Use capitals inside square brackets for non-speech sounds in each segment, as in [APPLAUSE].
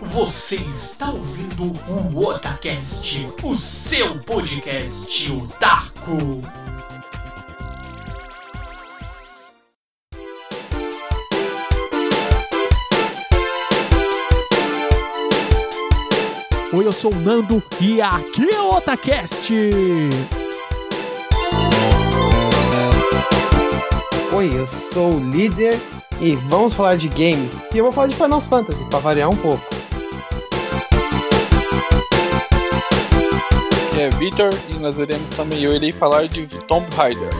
Você está ouvindo o Otacast, o seu podcast otaku. Oi, eu sou o Nando e aqui é o Otacast! Oi, eu sou o líder e vamos falar de games. E eu vou falar de Final Fantasy para variar um pouco. É Victor e nós iremos também eu irei falar de Tomb Raider.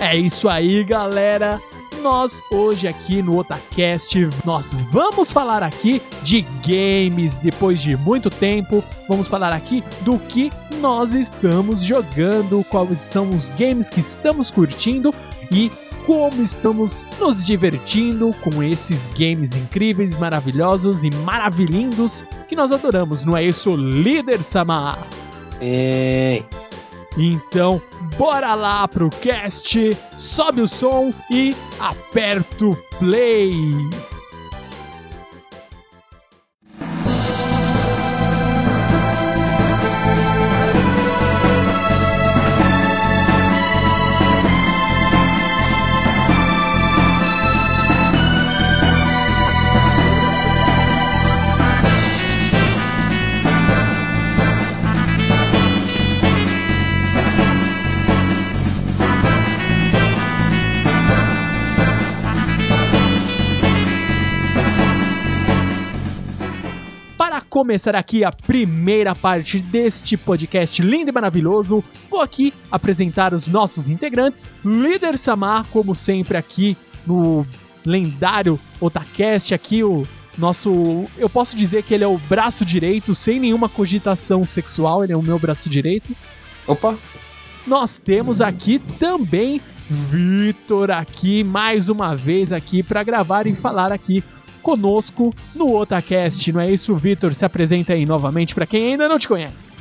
É isso aí, galera. Nós hoje aqui no Otacast, nós vamos falar aqui de games depois de muito tempo. Vamos falar aqui do que nós estamos jogando, quais são os games que estamos curtindo e como estamos nos divertindo com esses games incríveis, maravilhosos e maravilhindos que nós adoramos, não é isso, líder Samar? Ei. Então, bora lá pro cast, sobe o som e aperta o play. Começar aqui a primeira parte deste podcast lindo e maravilhoso, vou aqui apresentar os nossos integrantes. Líder Samar, como sempre, aqui no lendário Otacast, aqui o nosso. Eu posso dizer que ele é o braço direito, sem nenhuma cogitação sexual, ele é o meu braço direito. Opa, Nós temos aqui também Vitor aqui mais uma vez aqui para gravar e falar aqui conosco no Otacast. Não é isso, Vitor? Se apresenta aí novamente para quem ainda não te conhece.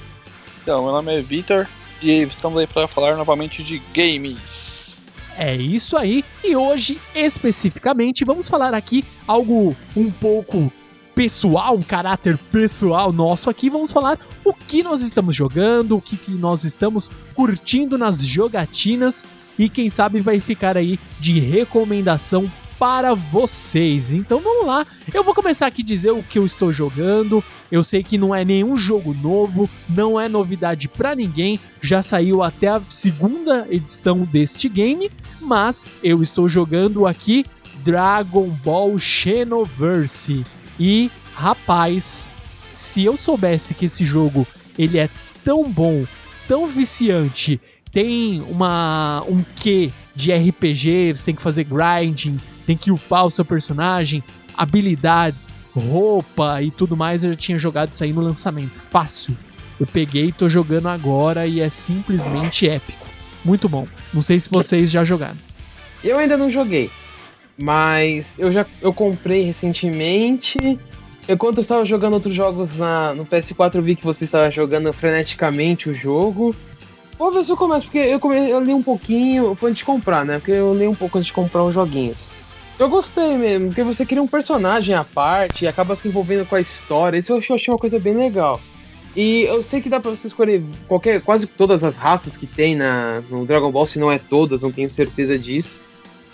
Então, meu nome é Victor e estamos aí para falar novamente de games. É isso aí. E hoje, especificamente, vamos falar aqui algo um pouco pessoal, um caráter pessoal nosso aqui. Vamos falar o que nós estamos jogando, o que, que nós estamos curtindo nas jogatinas e quem sabe vai ficar aí de recomendação para vocês. Então vamos lá. Eu vou começar aqui a dizer o que eu estou jogando. Eu sei que não é nenhum jogo novo, não é novidade para ninguém. Já saiu até a segunda edição deste game, mas eu estou jogando aqui Dragon Ball Xenoverse. E rapaz, se eu soubesse que esse jogo ele é tão bom, tão viciante, tem uma um quê de RPG, você tem que fazer grinding, tem que upar o seu personagem, habilidades, roupa e tudo mais, eu já tinha jogado isso aí no lançamento. Fácil. Eu peguei e tô jogando agora e é simplesmente épico. Muito bom. Não sei se vocês já jogaram. eu ainda não joguei, mas eu já eu comprei recentemente. Enquanto eu estava jogando outros jogos na, no PS4, eu vi que você estava jogando freneticamente o jogo. Vou ver se eu começo, porque eu, come, eu li um pouquinho antes de comprar, né? Porque eu li um pouco antes de comprar os joguinhos. Eu gostei mesmo, porque você cria um personagem à parte e acaba se envolvendo com a história. Isso eu achei- uma coisa bem legal. E eu sei que dá pra você escolher qualquer, quase todas as raças que tem na, no Dragon Ball, se não é todas, não tenho certeza disso.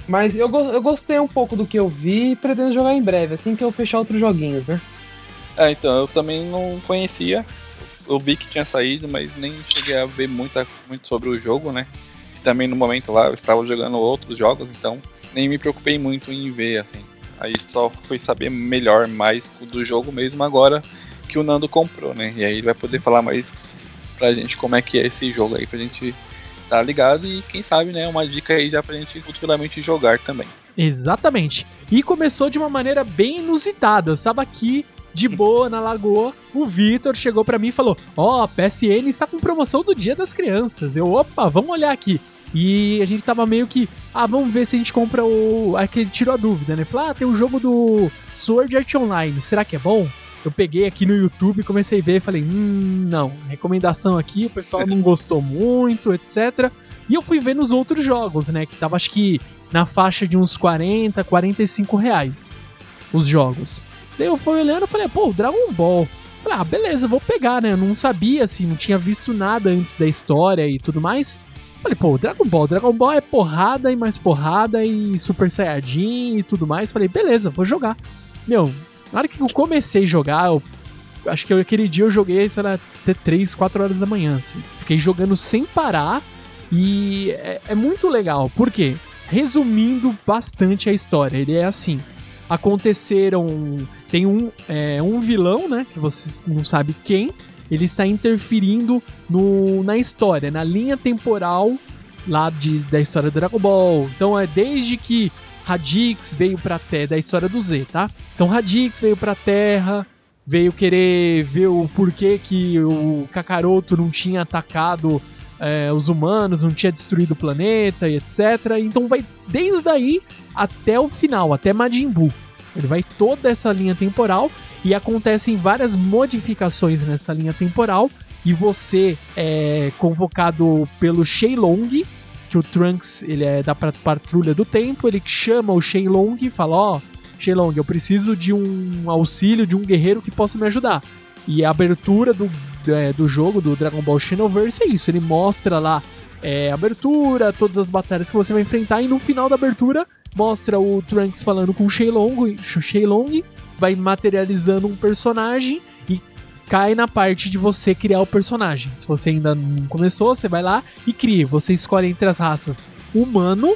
Mas eu, eu gostei um pouco do que eu vi e pretendo jogar em breve, assim que eu fechar outros joguinhos, né? É, então, eu também não conhecia. Eu vi que tinha saído, mas nem cheguei a ver muita, muito sobre o jogo, né? E também no momento lá eu estava jogando outros jogos, então nem me preocupei muito em ver, assim. Aí só fui saber melhor mais do jogo mesmo agora que o Nando comprou, né? E aí ele vai poder falar mais pra gente como é que é esse jogo aí, pra gente tá ligado e quem sabe, né, uma dica aí já pra gente futuramente jogar também. Exatamente. E começou de uma maneira bem inusitada. Estava aqui de boa na lagoa, o Vitor chegou pra mim e falou: Ó, a PSN está com promoção do Dia das Crianças. Eu, opa, vamos olhar aqui. E a gente tava meio que, ah, vamos ver se a gente compra o. Aquele tirou a dúvida, né? Falou, ah, tem um jogo do Sword Art Online, será que é bom? Eu peguei aqui no YouTube, comecei a ver e falei, hum, não, recomendação aqui, o pessoal não gostou muito, etc. E eu fui ver nos outros jogos, né? Que tava acho que na faixa de uns 40, 45 reais os jogos. Daí eu fui olhando e falei, pô, Dragon Ball. Falei, ah, beleza, vou pegar, né? Eu não sabia, assim, não tinha visto nada antes da história e tudo mais. Falei, pô, Dragon Ball, Dragon Ball é porrada e mais porrada e Super Saiyajin e tudo mais. Falei, beleza, vou jogar. Meu, na hora que eu comecei a jogar, eu, acho que aquele dia eu joguei, sei lá, até 3, 4 horas da manhã, assim. Fiquei jogando sem parar e é, é muito legal. Por quê? Resumindo bastante a história, ele é assim aconteceram. Tem um, é, um vilão, né? Que você não sabe quem. Ele está interferindo no, na história, na linha temporal lá de, da história do Dragon Ball. Então é desde que Radix veio pra Terra, da história do Z, tá? Então Radix veio pra Terra, veio querer ver o porquê que o Kakaroto não tinha atacado é, os humanos, não tinha destruído o planeta e etc. Então vai desde aí até o final, até Majin Buu. Ele vai toda essa linha temporal e acontecem várias modificações nessa linha temporal e você é convocado pelo Shenlong, que o Trunks ele é da patrulha do tempo, ele chama o Shenlong e fala: "Ó, oh, Shenlong, eu preciso de um auxílio de um guerreiro que possa me ajudar". E a abertura do, é, do jogo do Dragon Ball Xenoverse é isso, ele mostra lá é, abertura, todas as batalhas que você vai enfrentar, e no final da abertura mostra o Trunks falando com o Shenlong, Shenlong vai materializando um personagem e cai na parte de você criar o personagem. Se você ainda não começou, você vai lá e cria. Você escolhe entre as raças humano,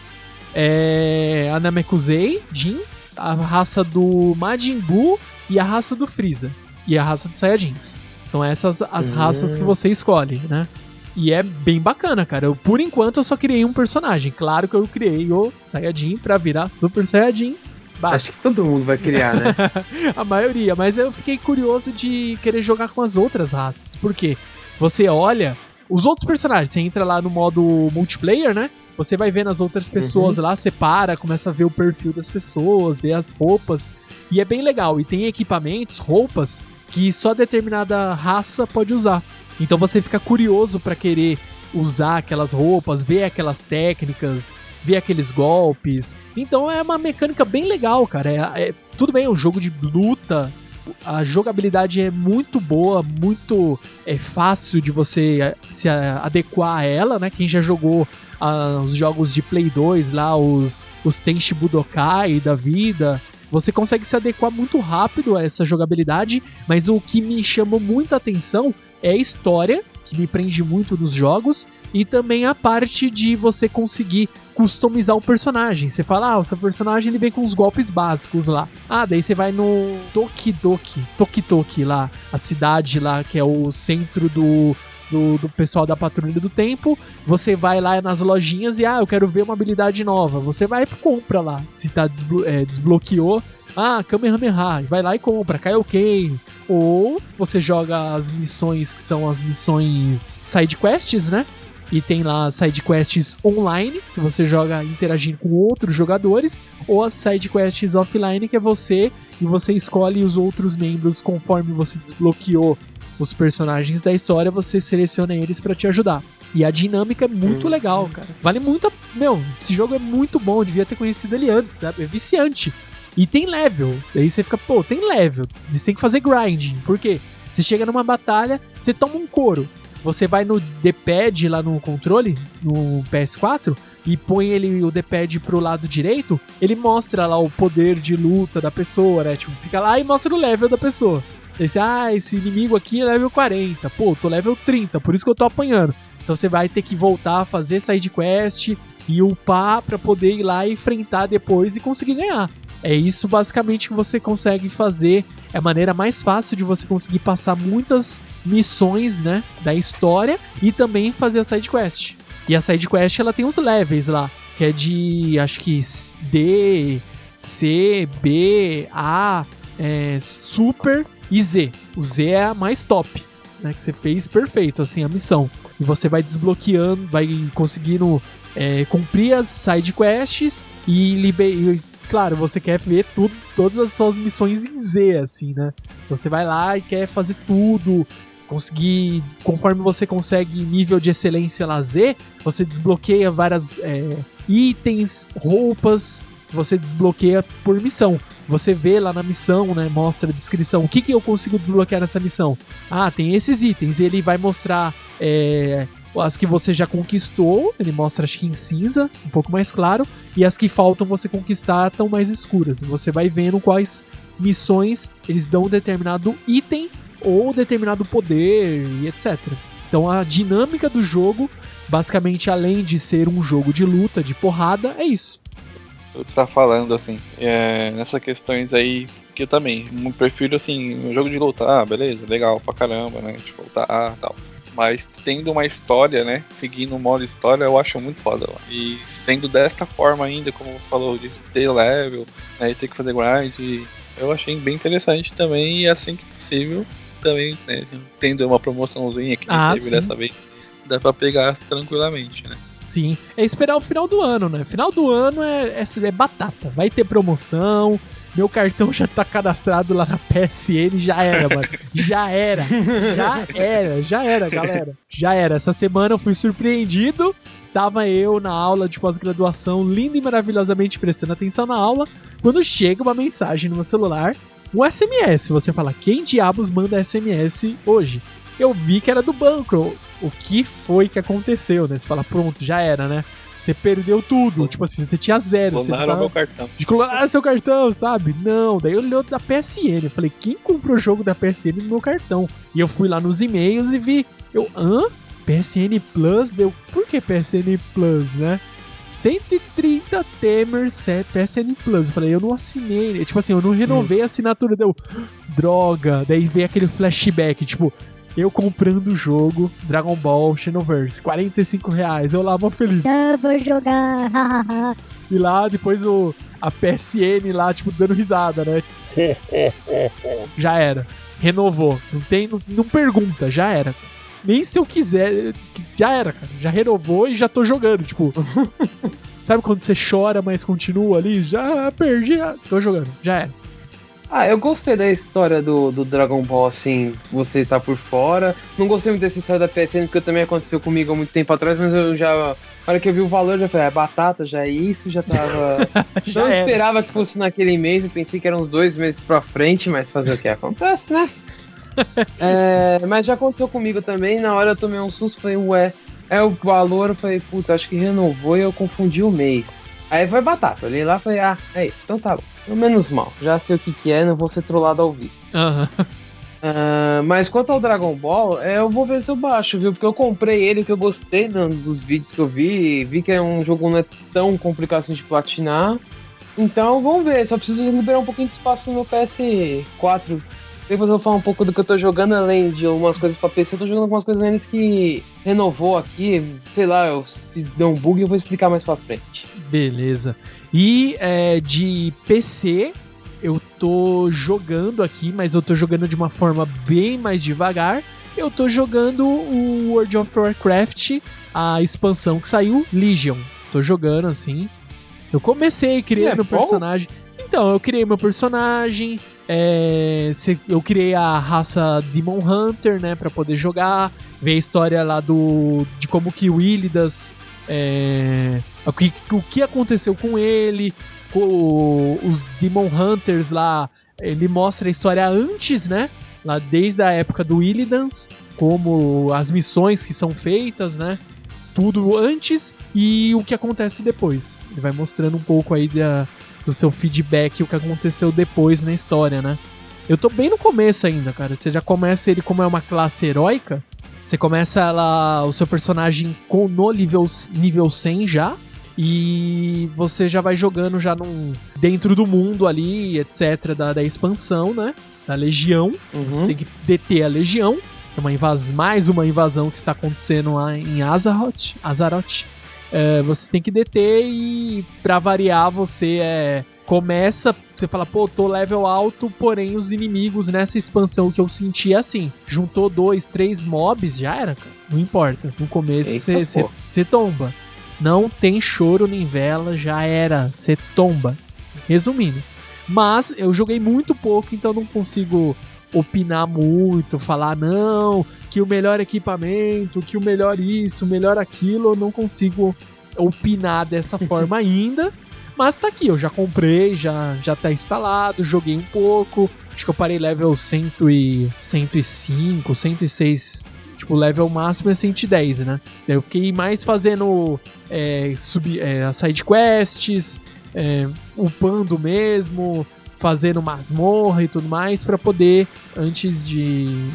é, a Namekusei, Jin, a raça do Majin Buu e a raça do Freeza. E a raça dos Saiyajins. São essas as raças que você escolhe, né? E é bem bacana, cara. Eu, por enquanto eu só criei um personagem. Claro que eu criei o Saiyajin pra virar Super Saiyajin. Acho que todo mundo vai criar, né? [LAUGHS] a maioria, mas eu fiquei curioso de querer jogar com as outras raças. Por quê? Você olha os outros personagens, você entra lá no modo multiplayer, né? Você vai vendo as outras pessoas uhum. lá, você para, começa a ver o perfil das pessoas, ver as roupas. E é bem legal. E tem equipamentos, roupas, que só determinada raça pode usar. Então você fica curioso para querer usar aquelas roupas, ver aquelas técnicas, ver aqueles golpes. Então é uma mecânica bem legal, cara. É, é, tudo bem, é um jogo de luta. A jogabilidade é muito boa, muito é fácil de você é, se adequar a ela, né? Quem já jogou ah, os jogos de Play 2 lá, os, os Tenchi Budokai da vida, você consegue se adequar muito rápido a essa jogabilidade, mas o que me chamou muita atenção é a história, que me prende muito nos jogos, e também a parte de você conseguir customizar o personagem. Você fala, ah, o seu personagem ele vem com os golpes básicos lá. Ah, daí você vai no Tokidoki, Tokitoki lá, a cidade lá que é o centro do do, do, pessoal da Patrulha do Tempo. Você vai lá nas lojinhas e, ah, eu quero ver uma habilidade nova. Você vai e compra lá. Se tá desblo é, desbloqueou, ah, Kamehameha, vai lá e compra, Kaioken. Ou você joga as missões que são as missões side quests, né? E tem lá side quests online, que você joga interagindo com outros jogadores, ou as side quests offline, que é você e você escolhe os outros membros conforme você desbloqueou os personagens da história, você seleciona eles para te ajudar. E a dinâmica é muito hum. legal, cara. Vale muito. A... Meu, esse jogo é muito bom, eu devia ter conhecido ele antes, sabe? É viciante. E tem level. Daí você fica, pô, tem level. Você tem que fazer grinding. Por quê? Você chega numa batalha, você toma um couro. Você vai no D-pad lá no controle, no PS4, e põe ele o D-pad pro lado direito, ele mostra lá o poder de luta da pessoa, né? Tipo, fica lá e mostra o level da pessoa. Esse, ah, esse inimigo aqui é level 40. Pô, tô level 30, por isso que eu tô apanhando. Então você vai ter que voltar a fazer side quest e upar para poder ir lá e enfrentar depois e conseguir ganhar. É isso basicamente que você consegue fazer. É a maneira mais fácil de você conseguir passar muitas missões, né, da história e também fazer a side quest. E a side quest ela tem os levels lá, que é de acho que D, C, B, A, é, Super e Z. O Z é a mais top, né? Que você fez perfeito, assim, a missão. e você vai desbloqueando, vai conseguindo é, cumprir as side quests e, liber... claro, você quer ver tudo, todas as suas missões em Z, assim, né? Você vai lá e quer fazer tudo, conseguir, conforme você consegue nível de excelência lá Z, você desbloqueia várias é, itens, roupas, você desbloqueia por missão. Você vê lá na missão, né? Mostra a descrição. O que, que eu consigo desbloquear nessa missão? Ah, tem esses itens. Ele vai mostrar é, as que você já conquistou. Ele mostra, acho que em cinza, um pouco mais claro. E as que faltam você conquistar estão mais escuras. Você vai vendo quais missões eles dão determinado item ou determinado poder e etc. Então a dinâmica do jogo, basicamente, além de ser um jogo de luta, de porrada, é isso que você tá falando, assim, é, nessas questões aí, que eu também prefiro, assim, um jogo de luta, ah, beleza, legal pra caramba, né, tipo, tá, ah, tal. Mas tendo uma história, né, seguindo o modo história, eu acho muito foda. Lá. E sendo desta forma ainda, como você falou, de ter level, né, e ter que fazer grind, eu achei bem interessante também, e assim que possível, também, né, tendo uma promoçãozinha que ah, teve sim. dessa vez, dá pra pegar tranquilamente, né. Sim, é esperar o final do ano, né? Final do ano é, é, é, batata. Vai ter promoção. Meu cartão já tá cadastrado lá na PSN, já era, mano. Já era. Já era, já era, galera. Já era. Essa semana eu fui surpreendido. Estava eu na aula de pós-graduação, linda e maravilhosamente prestando atenção na aula, quando chega uma mensagem no meu celular, um SMS. Você fala, quem diabos manda SMS hoje? Eu vi que era do banco o que foi que aconteceu, né? Você fala, pronto, já era, né? Você perdeu tudo. Tipo assim, você tinha zero. Clonaram você meu cartão. De clonar seu cartão, sabe? Não. Daí eu olhei da PSN. Eu falei, quem comprou o jogo da PSN no meu cartão? E eu fui lá nos e-mails e vi. Eu, hã? PSN Plus? Deu. Por que PSN Plus, né? 130 Temers PSN Plus. Eu falei, eu não assinei. Tipo assim, eu não renovei a assinatura. Deu. Droga. Daí veio aquele flashback, tipo, eu comprando o jogo Dragon Ball Xenoverse, 45 reais. Eu lá vou feliz. [LAUGHS] Eu vou jogar. [LAUGHS] e lá depois o a PSN lá tipo dando risada, né? [LAUGHS] já era. Renovou. Não tem, não, não pergunta, já era. Nem se eu quiser, já era, cara. Já renovou e já tô jogando, tipo. Sabe quando você chora, mas continua ali? Já perdi, já tô jogando, já era. Ah, eu gostei da história do, do Dragon Ball, assim, você tá por fora. Não gostei muito dessa história da PSN, porque também aconteceu comigo há muito tempo atrás, mas eu já. Na hora que eu vi o valor, já falei, é batata, já é isso, já tava. [LAUGHS] já não era. esperava que fosse naquele mês, eu pensei que eram uns dois meses pra frente, mas fazer o que acontece, né? [LAUGHS] é, mas já aconteceu comigo também, na hora eu tomei um susto, falei, ué, é o valor, eu falei, puta, acho que renovou e eu confundi o mês. Aí foi batata, olhei lá e falei, ah, é isso, então tá bom. Menos mal, já sei o que, que é, não vou ser trollado ao vivo. Uhum. Uh, mas quanto ao Dragon Ball, é, eu vou ver se eu baixo, viu? Porque eu comprei ele, que eu gostei dos vídeos que eu vi, vi que é um jogo não é tão complicado assim de platinar. Então vamos ver, só preciso liberar um pouquinho de espaço no PS4 depois eu vou falar um pouco do que eu tô jogando, além de algumas coisas pra PC. Eu tô jogando algumas coisas neles que renovou aqui. Sei lá, eu, se deu um bug eu vou explicar mais pra frente. Beleza. E é, de PC, eu tô jogando aqui, mas eu tô jogando de uma forma bem mais devagar. Eu tô jogando o World of Warcraft, a expansão que saiu, Legion. Tô jogando assim. Eu comecei criando é personagem. Então, eu criei meu personagem, é, eu criei a raça Demon Hunter, né, para poder jogar, ver a história lá do de como que o Illidas, é, o, que, o que aconteceu com ele, com os Demon Hunters lá, ele mostra a história antes, né, lá desde a época do Illidans, como as missões que são feitas, né, tudo antes e o que acontece depois. Ele vai mostrando um pouco aí da do seu feedback o que aconteceu depois na história, né? Eu tô bem no começo ainda, cara. Você já começa ele como é uma classe heróica. Você começa ela, o seu personagem com, no nível, nível 100 já. E você já vai jogando já num, dentro do mundo ali, etc. Da, da expansão, né? Da legião. Uhum. Você tem que deter a legião. É uma invas mais uma invasão que está acontecendo lá em Azaroth. Azaroth. É, você tem que deter e, para variar, você é, começa, você fala, pô, tô level alto, porém os inimigos nessa expansão que eu senti é assim, juntou dois, três mobs, já era, cara. Não importa. No começo você tomba. Não tem choro nem vela, já era. Você tomba. Resumindo. Mas eu joguei muito pouco, então não consigo opinar muito, falar não, que o melhor equipamento, que o melhor isso, o melhor aquilo, eu não consigo opinar dessa [LAUGHS] forma ainda. Mas tá aqui, eu já comprei, já, já tá instalado, joguei um pouco. Acho que eu parei level 100 e 105, 106. Tipo, o level máximo é 110, né? Daí eu fiquei mais fazendo é, sub, é, side quests, é, upando mesmo, fazendo masmorra e tudo mais, pra poder, antes de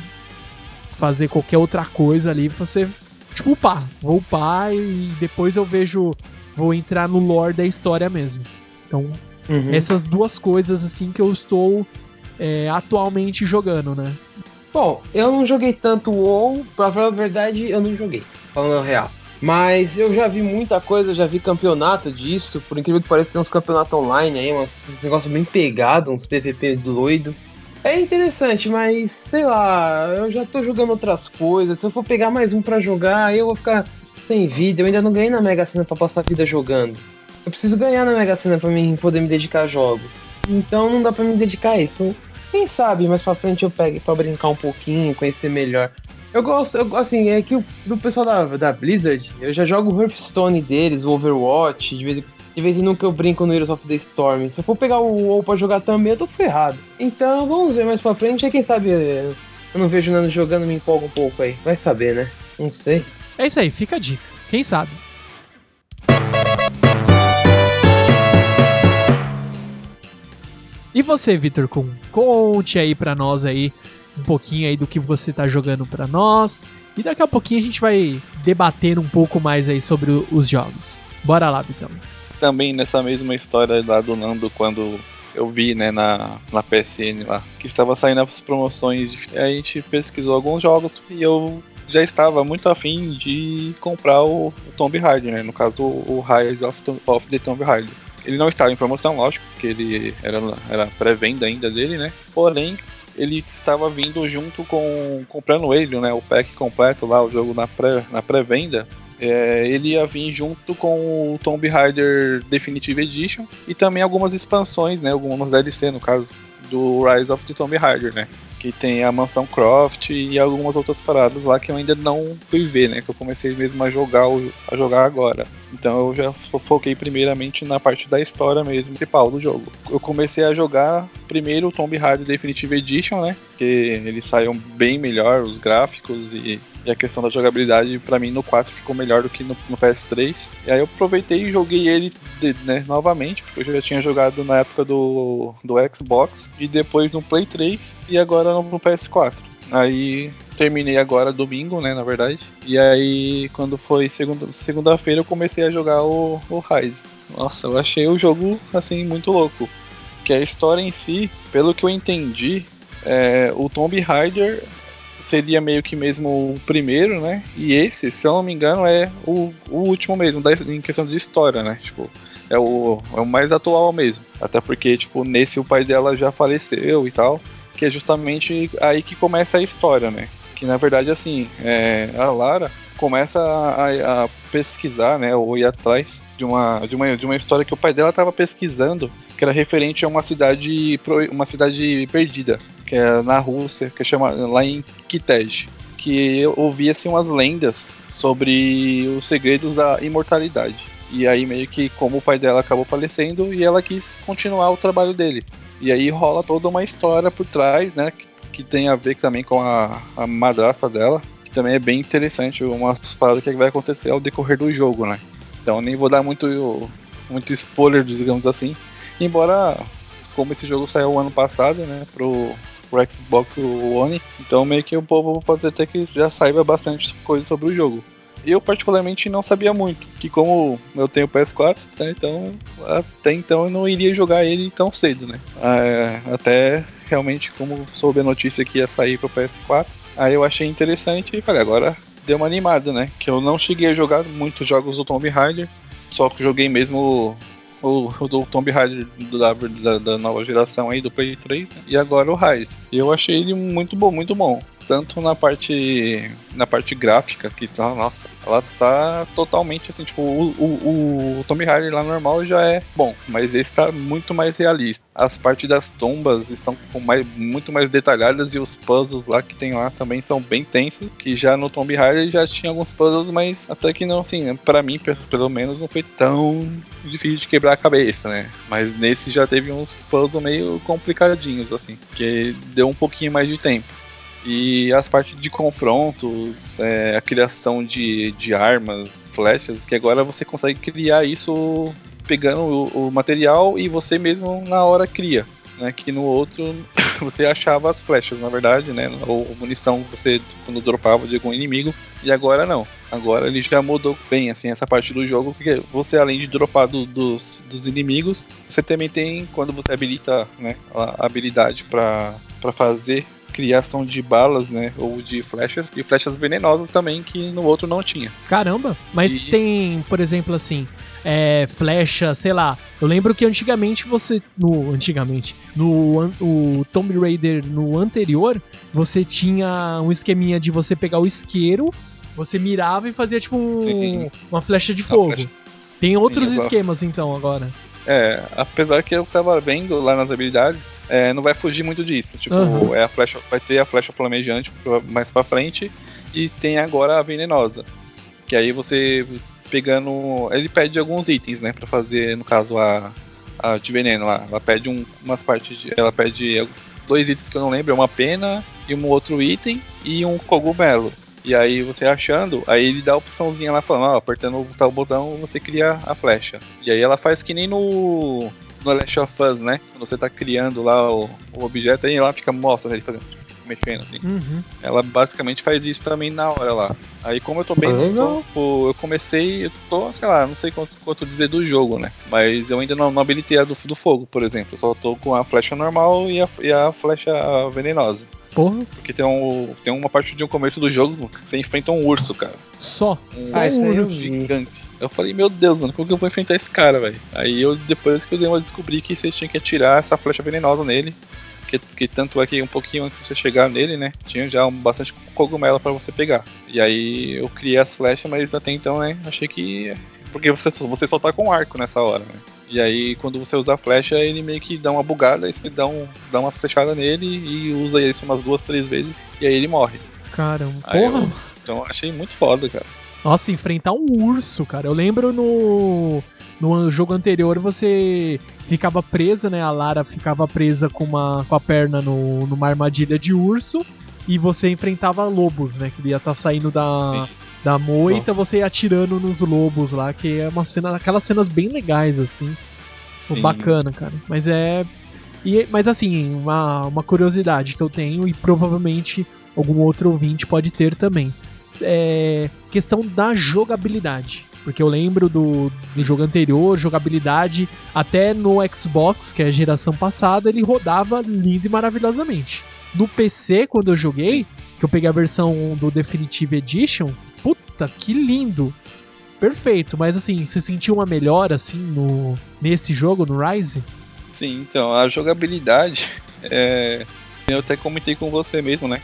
fazer qualquer outra coisa ali, você, tipo, upar. Vou upar e depois eu vejo, vou entrar no lore da história mesmo. Então, Uhum. essas duas coisas, assim, que eu estou é, atualmente jogando, né? Bom, eu não joguei tanto WoW, pra falar a verdade, eu não joguei, falando a real. Mas eu já vi muita coisa, já vi campeonato disso, por incrível que pareça, tem uns campeonatos online aí, uns, uns negócios bem pegados, uns PVP doido. É interessante, mas sei lá, eu já tô jogando outras coisas. Se eu for pegar mais um pra jogar, eu vou ficar sem vida. Eu ainda não ganhei na Mega Sena pra passar a vida jogando. Eu preciso ganhar na Mega Sena pra mim poder me dedicar a jogos. Então não dá pra me dedicar a isso. Quem sabe mais pra frente eu pegue pra brincar um pouquinho, conhecer melhor. Eu gosto, eu, assim, é que o, do pessoal da, da Blizzard, eu já jogo o Hearthstone deles, o Overwatch, de vez, em- de vez em nunca eu brinco no Heroes of the Storm. Se eu for pegar o WoW pra jogar também, eu tô ferrado. Então vamos ver mais pra frente, aí quem sabe eu não vejo o Nando jogando, me empolga um pouco aí. Vai saber, né? Não sei. É isso aí, fica a dica. Quem sabe? E você, Vitor Kun, conte aí pra nós aí um pouquinho aí do que você tá jogando pra nós. E daqui a pouquinho a gente vai debater um pouco mais aí sobre os jogos. Bora lá, Vitão. Também nessa mesma história lá do Nando, quando eu vi, né, na, na PSN lá, que estava saindo as promoções, a gente pesquisou alguns jogos e eu já estava muito afim de comprar o, o Tomb Raider, né, no caso o, Rise of, of the Tomb Raider. Ele não estava em promoção, lógico, porque ele era, era pré-venda ainda dele, né, porém ele estava vindo junto com comprando ele, né, o pack completo lá, o jogo na pré na pré-venda. É, ele ia vir junto com o Tomb Raider Definitive Edition e também algumas expansões, né, algumas DLC no caso do Rise of the Tomb Raider, né, que tem a Mansão Croft e algumas outras paradas lá que eu ainda não fui ver, né, que eu comecei mesmo a jogar a jogar agora. Então eu já fo- foquei primeiramente na parte da história mesmo, principal do jogo. Eu comecei a jogar primeiro o Tomb Raider Definitive Edition, né? Que eles saíram bem melhor, os gráficos e, e a questão da jogabilidade, pra mim no 4 ficou melhor do que no, no PS3. E aí eu aproveitei e joguei ele né, novamente, porque eu já tinha jogado na época do, do Xbox e depois no Play 3 e agora no PS4. Aí terminei agora domingo, né, na verdade. E aí quando foi segunda, segunda-feira eu comecei a jogar o, o Rise. Nossa, eu achei o jogo assim muito louco. Que a história em si, pelo que eu entendi, é, o Tomb Raider seria meio que mesmo o primeiro, né? E esse, se eu não me engano, é o, o último mesmo, da, em questão de história, né? Tipo, é o, é o mais atual mesmo. Até porque, tipo, nesse o pai dela já faleceu e tal. Que é justamente aí que começa a história, né? Que na verdade, assim, é, a Lara começa a, a pesquisar, né? Ou ir atrás de uma, de, uma, de uma história que o pai dela estava pesquisando, que era referente a uma cidade, uma cidade perdida, que é na Rússia, que chama, lá em Kitej. Que ouvia-se umas lendas sobre os segredos da imortalidade. E aí meio que como o pai dela acabou falecendo e ela quis continuar o trabalho dele. E aí rola toda uma história por trás, né? Que, que tem a ver também com a, a madrasta dela. Que também é bem interessante, umas paradas que vai acontecer ao decorrer do jogo, né? Então nem vou dar muito, muito spoiler, digamos assim. Embora, como esse jogo saiu ano passado, né? Pro, pro Xbox One, então meio que o povo pode até que já saiba bastante coisa sobre o jogo. Eu particularmente não sabia muito, que como eu tenho PS4, né, então até então eu não iria jogar ele tão cedo, né? É, até realmente como soube a notícia que ia sair pro PS4, aí eu achei interessante e falei, agora deu uma animada, né? Que eu não cheguei a jogar muitos jogos do Tomb Raider, só que joguei mesmo o, o do Tomb Raider da, da, da nova geração aí, do Play 3, né? e agora o Rise. Eu achei ele muito bom, muito bom tanto na parte na parte gráfica que tá, nossa, ela tá totalmente assim, tipo, o, o, o Tomb Raider lá normal já é bom, mas esse tá muito mais realista. As partes das tombas estão com mais, muito mais detalhadas e os puzzles lá que tem lá também são bem tensos, que já no Tomb Raider já tinha alguns puzzles, mas até que não, assim, para mim, pelo menos não foi tão difícil de quebrar a cabeça, né? Mas nesse já teve uns puzzles meio complicadinhos, assim, que deu um pouquinho mais de tempo. E as partes de confrontos, é, a criação de, de armas, flechas, que agora você consegue criar isso pegando o, o material e você mesmo na hora cria. Né, que no outro [COUGHS] você achava as flechas, na verdade, né? Ou munição você quando dropava de algum inimigo. E agora não. Agora ele já mudou bem assim essa parte do jogo, porque você além de dropar do, dos, dos inimigos, você também tem quando você habilita né, a habilidade para fazer criação de balas, né? Ou de flechas, e flechas venenosas também, que no outro não tinha. Caramba! Mas e... tem, por exemplo, assim, é, flecha, sei lá. Eu lembro que antigamente você. No. Antigamente. No o Tomb Raider no anterior, você tinha um esqueminha de você pegar o isqueiro, você mirava e fazia tipo um, uma flecha de fogo. Flecha. Tem outros Sim, esquemas então agora. É, apesar que eu tava vendo lá nas habilidades, é, não vai fugir muito disso. Tipo, uhum. é a flecha, vai ter a flecha flamejante mais pra frente e tem agora a venenosa. Que aí você pegando. Ele pede alguns itens, né? Pra fazer, no caso, a, a de veneno lá. Ela pede um, umas partes de. Ela pede dois itens que eu não lembro, é uma pena e um outro item e um cogumelo. E aí você achando, aí ele dá a opçãozinha lá falando, ó, apertando o tal botão você cria a flecha. E aí ela faz que nem no. No Last of Us, né? Quando você tá criando lá o, o objeto, aí ela fica mostra ele fazendo mexendo assim. Uhum. Ela basicamente faz isso também na hora lá. Aí como eu tô bem no topo, eu comecei, eu tô, sei lá, não sei quanto, quanto dizer do jogo, né? Mas eu ainda não, não habilitei a do, do fogo, por exemplo. Eu só tô com a flecha normal e a, e a flecha venenosa. Porra. Porque tem, um, tem uma parte de um começo do jogo que você enfrenta um urso, cara. Só? Um Só um urso gigante. Eu falei, meu Deus, mano, como que eu vou enfrentar esse cara, velho? Aí eu, depois que eu dei uma descobri que você tinha que atirar essa flecha venenosa nele. Que, que tanto é que um pouquinho antes de você chegar nele, né? Tinha já um, bastante cogumelo para você pegar. E aí eu criei as flechas, mas até então, né? Achei que. Porque você, você só tá com arco nessa hora, né? E aí, quando você usa a flecha, ele meio que dá uma bugada, aí você dá, um, dá uma flechada nele e usa isso umas duas, três vezes, e aí ele morre. Caramba, aí porra! Eu, então achei muito foda, cara. Nossa, enfrentar um urso, cara. Eu lembro no. No jogo anterior você ficava presa, né? A Lara ficava presa com, uma, com a perna no, numa armadilha de urso e você enfrentava lobos, né? Que ia estar tá saindo da, Sim da moita, você atirando nos lobos lá, que é uma cena, aquelas cenas bem legais, assim. Sim. Bacana, cara. Mas é. E, mas assim, uma, uma curiosidade que eu tenho, e provavelmente algum outro ouvinte pode ter também. É questão da jogabilidade. Porque eu lembro do, do jogo anterior, jogabilidade, até no Xbox, que é a geração passada, ele rodava lindo e maravilhosamente. No PC, quando eu joguei, que eu peguei a versão do Definitive Edition, puta, que lindo. Perfeito, mas assim, você sentiu uma melhora assim no nesse jogo, no Rise? Sim, então, a jogabilidade, [LAUGHS] é, eu até comentei com você mesmo, né?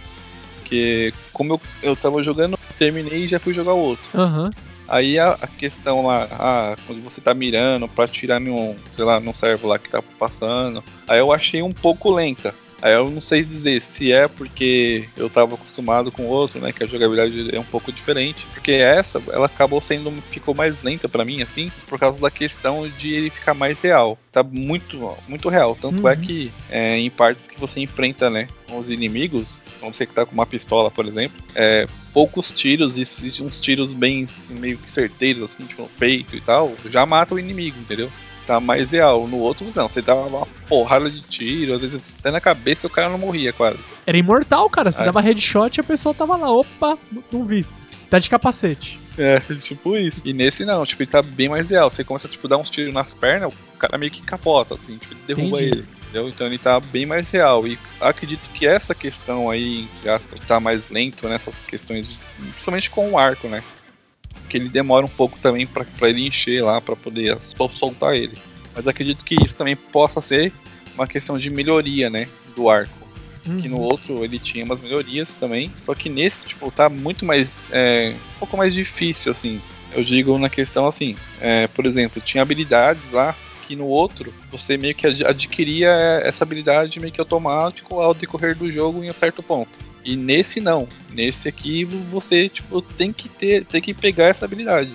Que como eu, eu tava jogando, terminei e já fui jogar outro. Uhum. Aí a, a, questão lá, ah, quando você tá mirando pra tirar num, sei lá, num servo lá que tá passando, aí eu achei um pouco lenta. Aí eu não sei dizer se é porque eu estava acostumado com outro, né, que a jogabilidade é um pouco diferente, porque essa, ela acabou sendo ficou mais lenta para mim assim, por causa da questão de ele ficar mais real. Tá muito muito real, tanto é uhum. é que é, em partes que você enfrenta, né, os inimigos, como você que tá com uma pistola, por exemplo, é, poucos tiros e uns tiros bem meio que certeiros assim, tipo no peito e tal, já mata o inimigo, entendeu? Tá mais real. No outro, não. Você dava uma porrada de tiro, às vezes até na cabeça o cara não morria quase. Era imortal, cara. Você Aí. dava headshot e a pessoa tava lá. Opa, não vi. Tá de capacete. É, [LAUGHS] tipo isso. E nesse não, tipo, ele tá bem mais real. Você começa, tipo, dar uns tiros nas pernas, o cara meio que capota, assim, tipo, derruba Entendi. ele. Entendeu? Então ele tá bem mais real. E acredito que essa questão aí, já tá mais lento nessas questões, principalmente com o arco, né? Que ele demora um pouco também para ele encher lá, para poder soltar ele. Mas acredito que isso também possa ser uma questão de melhoria, né? Do arco. Que no Uhum. outro ele tinha umas melhorias também. Só que nesse, tipo, tá muito mais. é, um pouco mais difícil, assim. Eu digo na questão assim, é, por exemplo, tinha habilidades lá que no outro você meio que ad- adquiria essa habilidade meio que automático ao decorrer do jogo em um certo ponto. E nesse não. Nesse aqui você tipo tem que ter, tem que pegar essa habilidade.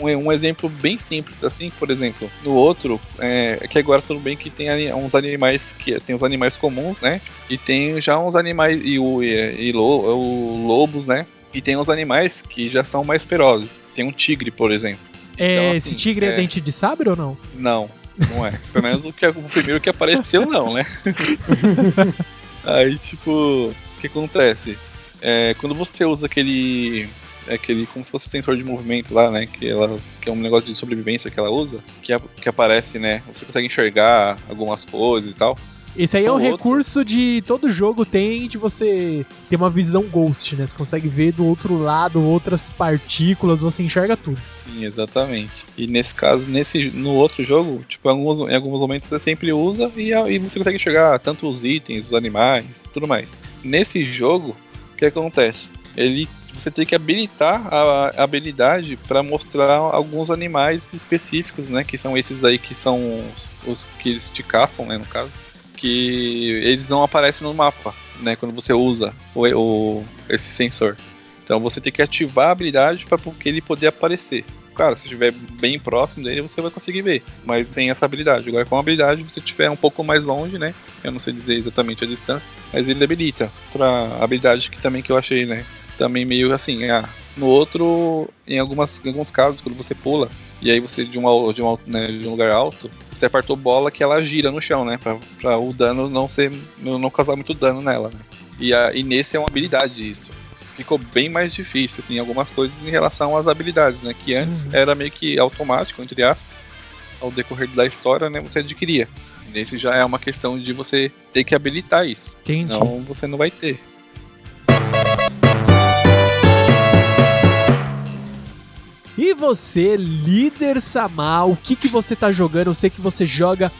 Um, um exemplo bem simples assim, por exemplo, no outro é é que agora tudo bem que tem uns animais que tem os animais comuns, né? E tem já uns animais e o e, e lo- o lobos, né? E tem uns animais que já são mais ferozes. Tem um tigre, por exemplo. É, Então, assim, esse tigre é... é- dente de sabre ou não? Não, não é. Pelo menos o, que, o primeiro que apareceu, não, né? [LAUGHS] Aí, tipo, o que acontece? É, quando você usa aquele. aquele. como se fosse o sensor de movimento lá, né? Que, ela, que é um negócio de sobrevivência que ela usa, que, a- que aparece, né? Você consegue enxergar algumas coisas e tal. Esse aí é um outro- recurso de todo jogo tem de você ter uma visão ghost, né? Você consegue ver do outro lado outras partículas, você enxerga tudo. Sim, exatamente. E nesse caso, nesse, no outro jogo, tipo, em alguns, em alguns momentos você sempre usa e, e você consegue enxergar tanto os itens, os animais, tudo mais. Nesse jogo, o que acontece? Ele, você tem que habilitar a, habilidade para mostrar alguns animais específicos, né? Que são esses aí que são os, os que eles te caçam, né? No caso, que eles não aparecem no mapa, né? Quando você usa o, o- esse sensor. Então você tem que ativar a habilidade para ele poder aparecer. Claro, se estiver bem próximo dele, você vai conseguir ver, mas sem essa habilidade. Agora, com a habilidade, você estiver um pouco mais longe, né? Eu não sei dizer exatamente a distância, mas ele habilita. Outra habilidade que também que eu achei, né? Também meio assim, ah, no outro, em, algumas, em alguns casos, quando você pula, e aí você de, uma, de, uma, né, de um lugar alto, você apertou bola que ela gira no chão, né? Pra, pra o dano não ser. não causar muito dano nela, né? E, a, e nesse é uma habilidade isso ficou bem mais difícil, assim, algumas coisas em relação às habilidades, né? Que antes Uhum. era meio que automático, entre aspas, ao decorrer da história, né? Você adquiria. Nesse já é uma questão de você ter que habilitar isso. Entendi. Senão você não vai ter. E você, líder Samar, o que, que você tá jogando? Eu sei que você joga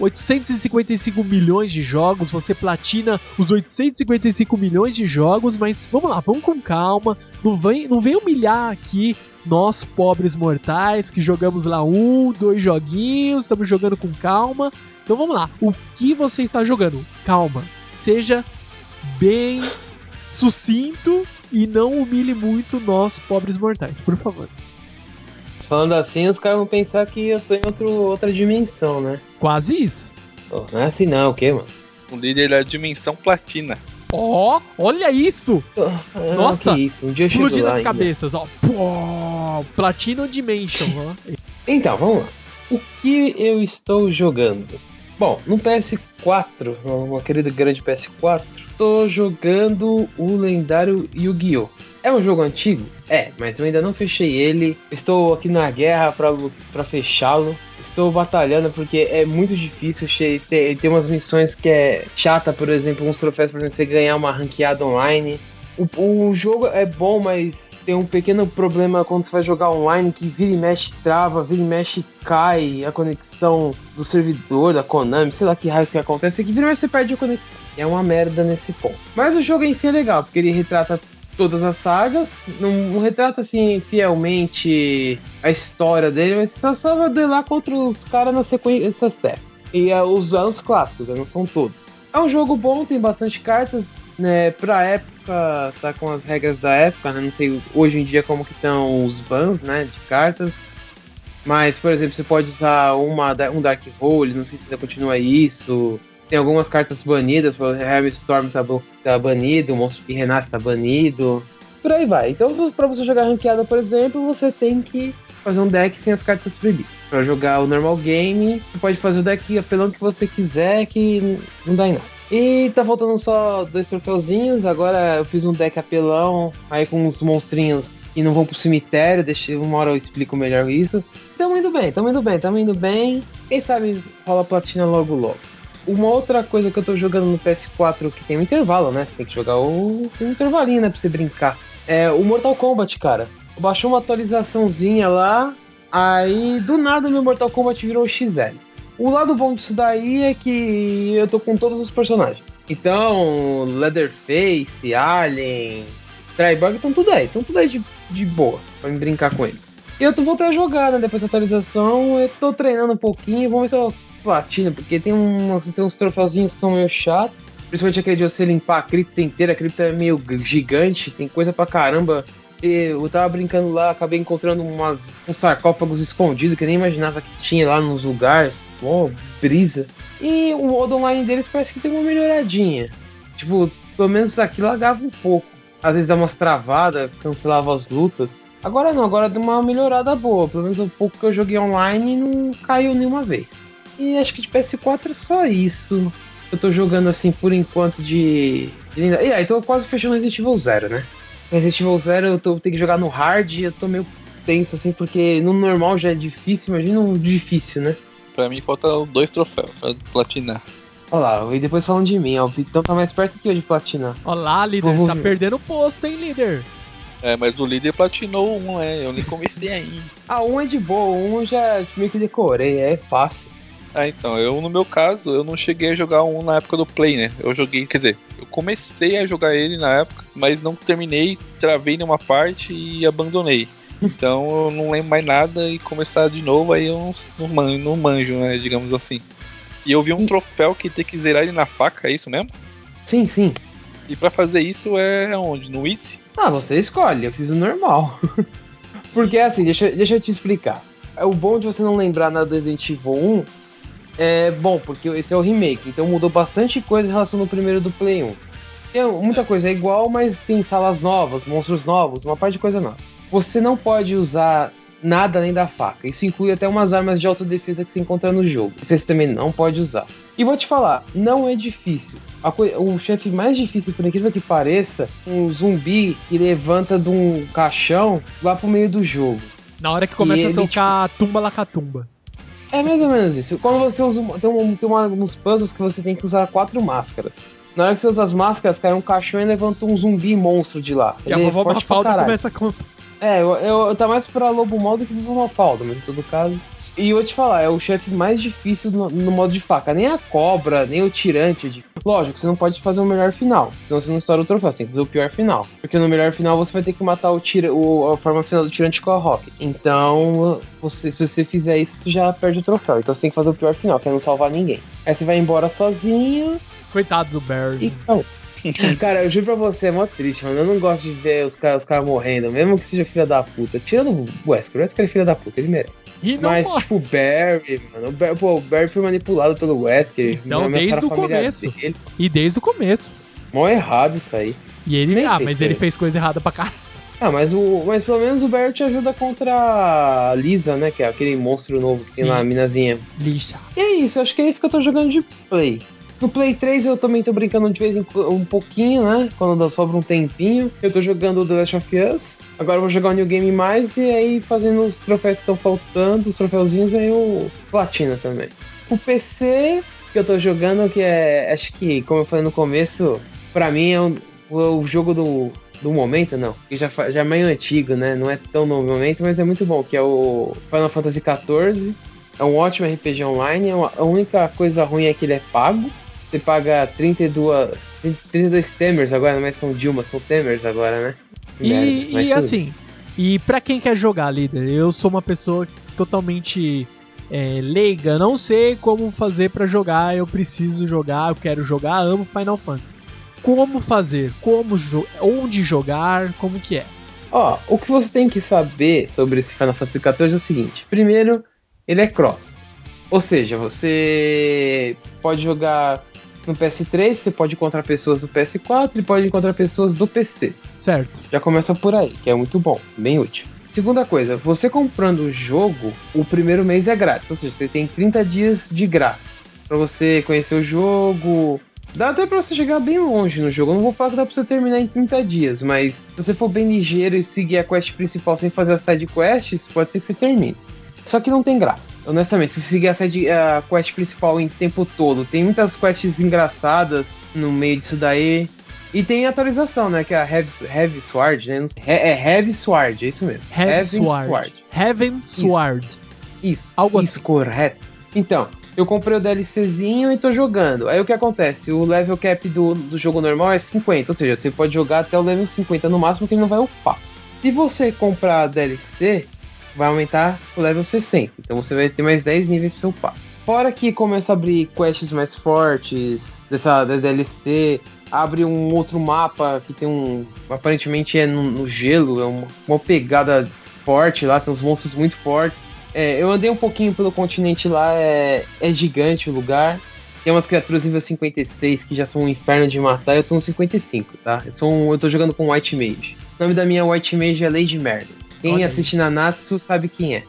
855 milhões de jogos, você platina os 855 milhões de jogos, mas vamos lá, vamos com calma. Não vem, não vem humilhar aqui nós, pobres mortais, que jogamos lá um, dois joguinhos, estamos jogando com calma. Então vamos lá, o que você está jogando? Calma, seja bem sucinto e não humilhe muito nós, pobres mortais, por favor. Falando assim, os caras vão pensar que eu tô em outro, outra dimensão, né? Quase isso. Pô, não é assim não, o quê, mano? O líder da dimensão platina. Ó, olha isso! Ah, Nossa, que isso, um dia Explodindo as cabeças, ó. Pô, Platinum Dimension, ó. Então, vamos lá. O que eu estou jogando? Bom, no PS4, uma querida grande PS4, tô jogando o lendário Yu-Gi-Oh! É um jogo antigo? É, mas eu ainda não fechei ele. Estou aqui na guerra pra fechá-lo. Estou batalhando porque é muito difícil. Tem, tem umas missões que é chata, por exemplo, uns troféus pra você ganhar uma ranqueada online. O, o jogo é bom, mas tem um pequeno problema quando você vai jogar online que vira e mexe trava, vira e mexe cai a conexão do servidor da Konami, sei lá que raios que acontece, que vira e mexe você perde a conexão. É uma merda nesse ponto. Mas o jogo em si é legal, porque ele retrata todas as sagas, não, não retrata assim fielmente a história dele, mas só, só vai duelar contra os caras na sequência certa. E é, os duelos clássicos, né, não são todos. É um jogo bom, tem bastante cartas, né, pra época, tá com as regras da época, né, não sei hoje em dia como que estão os bans, né, de cartas. Mas, por exemplo, você pode usar uma, um Dark Hole, não sei se ainda continua isso. Tem algumas cartas banidas, o Helm Storm tá, tá banido, o Monstro que Renasce tá banido. Por aí vai. Então, pra você jogar ranqueada, por exemplo, você tem que fazer um deck sem as cartas proibidas. Pra jogar o normal game, você pode fazer o deck apelão que você quiser, que não dá em nada. E tá faltando só dois troféuzinhos. Agora eu fiz um deck apelão, aí com uns monstrinhos que não vão pro cemitério. Deixa, uma hora eu explico melhor isso. Tamo indo bem, tamo indo bem, tamo indo bem. Quem sabe rola platina logo logo. Uma outra coisa que eu tô jogando no PS4 que tem um intervalo, né? Você tem que jogar o um intervalinho, né? Pra você brincar. É o Mortal Kombat, cara. Baixou uma atualizaçãozinha lá. Aí do nada meu Mortal Kombat virou XL. O lado bom disso daí é que eu tô com todos os personagens. Então, Leatherface, Alien, Tribug estão tudo aí, estão tudo aí de, de boa pra me brincar com eles. E eu tô voltei a jogar, né? Depois da atualização, eu tô treinando um pouquinho, vamos ver se eu platino, porque tem, tem uns troféuzinhos que são meio chatos. Principalmente aquele de você limpar a cripta inteira, a cripta é meio gigante, tem coisa pra caramba. Eu tava brincando lá, acabei encontrando umas, uns sarcófagos escondidos que eu nem imaginava que tinha lá nos lugares. Mó brisa. E o modo online deles parece que tem uma melhoradinha. Tipo, pelo menos aqui lagava um pouco. Às vezes dá umas travadas, cancelava as lutas. Agora não, agora deu uma melhorada boa. Pelo menos o pouco que eu joguei online não caiu nenhuma vez. E acho que de PS4 é só isso. Eu tô jogando assim por enquanto de. de... E aí, tô quase fechando Resident Evil Zero, né? Resident Evil Zero eu tô, tenho que jogar no hard e eu tô meio tenso assim, porque no normal já é difícil, imagina um difícil, né? Pra mim falta dois troféus pra platinar. Olha lá, e depois falando de mim, ó, o Vitão tá mais perto que eu de platinar. Olá, líder, Vamos tá ver. perdendo posto, hein, líder? É, mas o líder platinou um, né? Eu nem comecei ainda. [LAUGHS] Ah, um é de boa, um eu já meio que decorei, é fácil. Ah, então, eu no meu caso, eu não cheguei a jogar um na época do Play, né? Eu joguei, quer dizer, eu comecei a jogar ele na época, mas não terminei, travei numa parte e abandonei. Então eu não lembro mais nada e começar de novo, aí eu não, não, manjo, não manjo, né? Digamos assim. E eu vi um troféu que tem que zerar ele na faca, é isso mesmo? Sim, sim. E pra fazer isso é onde? No It? Ah, você escolhe, eu fiz o normal. [LAUGHS] Porque assim, deixa, deixa eu te explicar. É O bom de você não lembrar nada do Resident Evil 1 é bom, porque esse é o remake, então mudou bastante coisa em relação ao primeiro do Play 1. Tem muita coisa é igual, mas tem salas novas, monstros novos, uma parte de coisa nova. Você não pode usar nada além da faca. Isso inclui até umas armas de autodefesa que você encontra no jogo. Você também não pode usar. E vou te falar, não é difícil. O chefe mais difícil, por incrível que pareça, um zumbi que levanta de um caixão lá pro meio do jogo. Na hora que começa E a ele, tocar tumba lacatumba. É mais ou menos isso. Quando você usa. Tem, um, tem uma, uns puzzles que você tem que usar quatro máscaras. Na hora que você usa as máscaras, cai um caixão e levanta um zumbi monstro de lá. E a Ele é vovó Mafalda começa a contar. É, eu, eu, eu tá mais pra Lobo Mal do que pra Mafalda, mas em todo caso. E eu vou te falar, é o chefe mais difícil no, no modo de faca. Nem a cobra, nem o tirante. de- Lógico, você não pode fazer o melhor final. Senão você não estoura o troféu, você tem que fazer o pior final. Porque no melhor final você vai ter que matar o tira, o, a forma final do tirante com a rock. Então, você, se você fizer isso, você já perde o troféu. Então você tem que fazer o pior final, que é não salvar ninguém. Aí você vai embora sozinho Coitado do Barry. e não. [LAUGHS] Cara, eu juro pra você, é mó triste, mano. Eu não gosto de ver os caras os caras morrendo, mesmo que seja filha da puta. Tirando o Wesker, o Wesker é filha da puta, ele merece. E Mas, morre. tipo, o Barry, mano. O Barry, pô, o Barry foi manipulado pelo Wesker. Então, ameaçaram desde o começo. Dele. E desde o começo. Mó errado isso aí. E ele. Bem ah, feito, mas ele é. fez coisa errada pra caralho. Ah, mas, o, mas pelo menos o Barry te ajuda contra a Lisa, né? Que é aquele monstro novo que Sim. tem lá, a minazinha. Lixa. E é isso, acho que é isso que eu tô jogando de Play. No Play 3 eu também tô brincando de vez em um pouquinho, né? Quando sobra um tempinho. Eu tô jogando The Last of Us. Agora eu vou jogar o New Game Mais e aí fazendo os troféus que estão faltando, os troféuzinhos, aí eu platina também. O PC que eu tô jogando, que é. Acho que, como eu falei no começo, pra mim é o, o jogo do, do momento, não. Que já, já é meio antigo, né? Não é tão no momento, mas é muito bom, que é o Final Fantasy XIV. É um ótimo RPG online. é A única coisa ruim é que ele é pago. Você paga 32, 32 temers agora, mas são Dilma, são temers agora, né? E, e assim, e pra quem quer jogar, líder, eu sou uma pessoa totalmente é, leiga, não sei como fazer pra jogar, eu preciso jogar, eu quero jogar, amo Final Fantasy. Como fazer? Como onde jogar? Como que é? Ó, o que você tem que saber sobre esse Final Fantasy XIV é o seguinte: primeiro, ele é cross. Ou seja, você pode jogar no PS3, você pode encontrar pessoas do PS4 e pode encontrar pessoas do PC. Certo. Já começa por aí, que é muito bom, bem útil. Segunda coisa, você comprando o jogo, o primeiro mês é grátis, ou seja, você tem 30 dias de graça Pra você conhecer o jogo. Dá até pra você chegar bem longe no jogo. Eu não vou falar que dá pra você terminar em 30 dias, mas se você for bem ligeiro e seguir a quest principal sem fazer as side quests, pode ser que você termine. Só que não tem graça. Honestamente, se você seguir a, side, a quest principal em tempo todo, tem muitas quests engraçadas no meio disso daí. E tem atualização, né? Que é a Heavy, Heavy Sword, né? É, Heavy Sword, é isso mesmo. Heaven Sword. Heaven Sword. Isso. Algo isso, assim. correto. Então, Eu comprei o DLCzinho e tô jogando. Aí o que acontece? O level cap do, do jogo normal é 50, ou seja, você pode jogar até o level 50 no máximo que ele não vai upar. Se você comprar a DLC, vai aumentar o level 60. Então você vai ter mais 10 níveis você upar. Fora que começa a abrir quests mais fortes dessa da DLC, abre um outro mapa que tem um. Aparentemente é no, no gelo, é uma, uma, pegada forte lá, tem uns monstros muito fortes. É, eu andei um pouquinho pelo continente lá, é, é gigante o lugar. Tem umas criaturas nível 56 que já são um inferno de matar, eu tô no 55, tá? Eu, sou um, eu tô jogando com White Mage. O nome da minha White Mage é Lady Merlin. Quem Olha assiste aí. Nanatsu sabe quem é.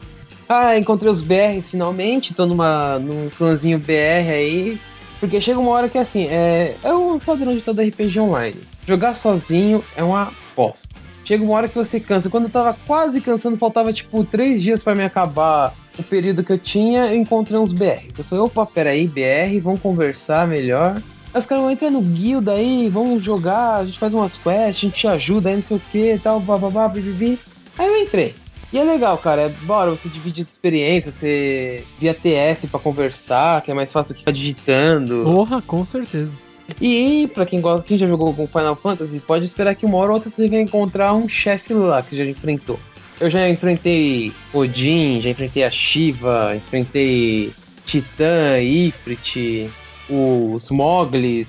Ah, encontrei os BRs finalmente, tô numa, num clãzinho BR aí. Porque chega uma hora que assim, é, é o padrão de todo RPG online. Jogar sozinho é uma bosta. Chega uma hora que você cansa. Quando eu tava quase cansando, faltava tipo três dias para me acabar o período que eu tinha, eu encontrei uns BR. Eu falei, opa, peraí, BR, vamos conversar melhor. Aí os caras vão entrar no guild aí, vamos jogar, a gente faz umas quests, a gente te ajuda aí, não sei o que, tal, bababá, bibibi. Aí eu entrei. E é legal, cara. É bora, você divide experiência, você via TS para conversar, que é mais fácil que ficar digitando. Porra, com certeza. E para quem gosta, quem já jogou com Final Fantasy, pode esperar que uma hora ou outra você vai encontrar um chefe lá que você já enfrentou. Eu já enfrentei Odin, já enfrentei a Shiva, enfrentei Titã, Ifrit, os Moglis,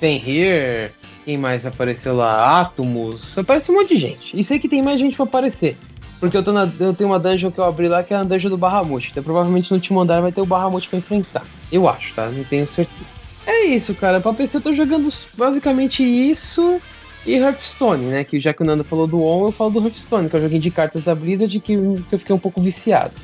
Fenrir, quem mais apareceu lá? Atomus, aparece um monte de gente. E sei que tem mais gente pra aparecer. Porque eu, na, eu tenho uma dungeon que eu abri lá que é a dungeon do Bahamut. Então provavelmente no último andar vai ter o Bahamut pra enfrentar. Eu acho, tá? Não tenho certeza. É isso, cara. Pra PC eu tô jogando basicamente isso e Hearthstone, né? Que já que o Nando falou do On, eu falo do Hearthstone, que é o joguinho de cartas da Blizzard que, que eu fiquei um pouco viciado.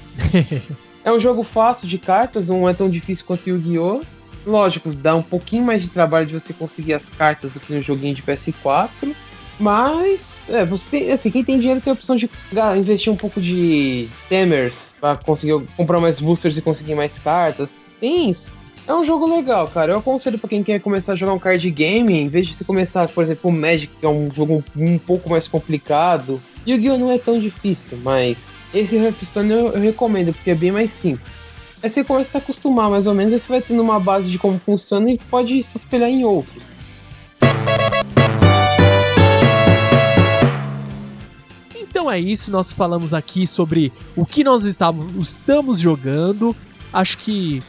[LAUGHS] é um jogo fácil de cartas, não é tão difícil quanto o Yu-Gi-Oh! Lógico, dá um pouquinho mais de trabalho de você conseguir as cartas do que no joguinho de PS4. Mas, é, você tem, assim, quem tem dinheiro tem a opção de investir um pouco de temers para conseguir comprar mais boosters e conseguir mais cartas. Tem isso. É um jogo legal, cara. Eu aconselho para quem quer começar a jogar um card game, em vez de você começar, por exemplo, o Magic, que é um jogo um, pouco mais complicado. Yu-Gi-Oh! não é tão difícil, mas esse Hearthstone eu, eu recomendo, porque é bem mais simples. Aí você começa a se acostumar mais ou menos, aí você vai tendo uma base de como funciona e pode se espelhar em outros. Então é isso, nós falamos aqui sobre o que nós estamos, jogando. Acho que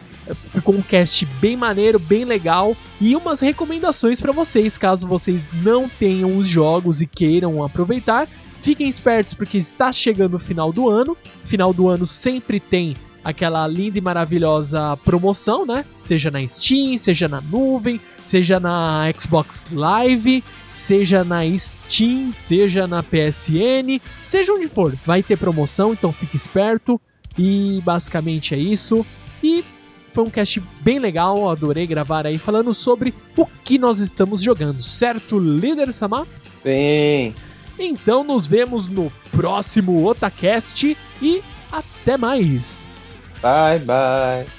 ficou um cast bem maneiro, bem legal e umas recomendações para vocês, caso vocês não tenham os jogos e queiram aproveitar. Fiquem espertos porque está chegando o final do ano. Final do ano sempre tem aquela linda e maravilhosa promoção, né? Seja na Steam, seja na nuvem, seja na Xbox Live, seja na Steam, seja na PSN, seja onde for, vai ter promoção, então fique esperto. E basicamente é isso. E foi um cast bem legal, adorei gravar aí falando sobre o que nós estamos jogando, certo, líder Samar? Bem. Então nos vemos no próximo Otacast e até mais. Bye bye.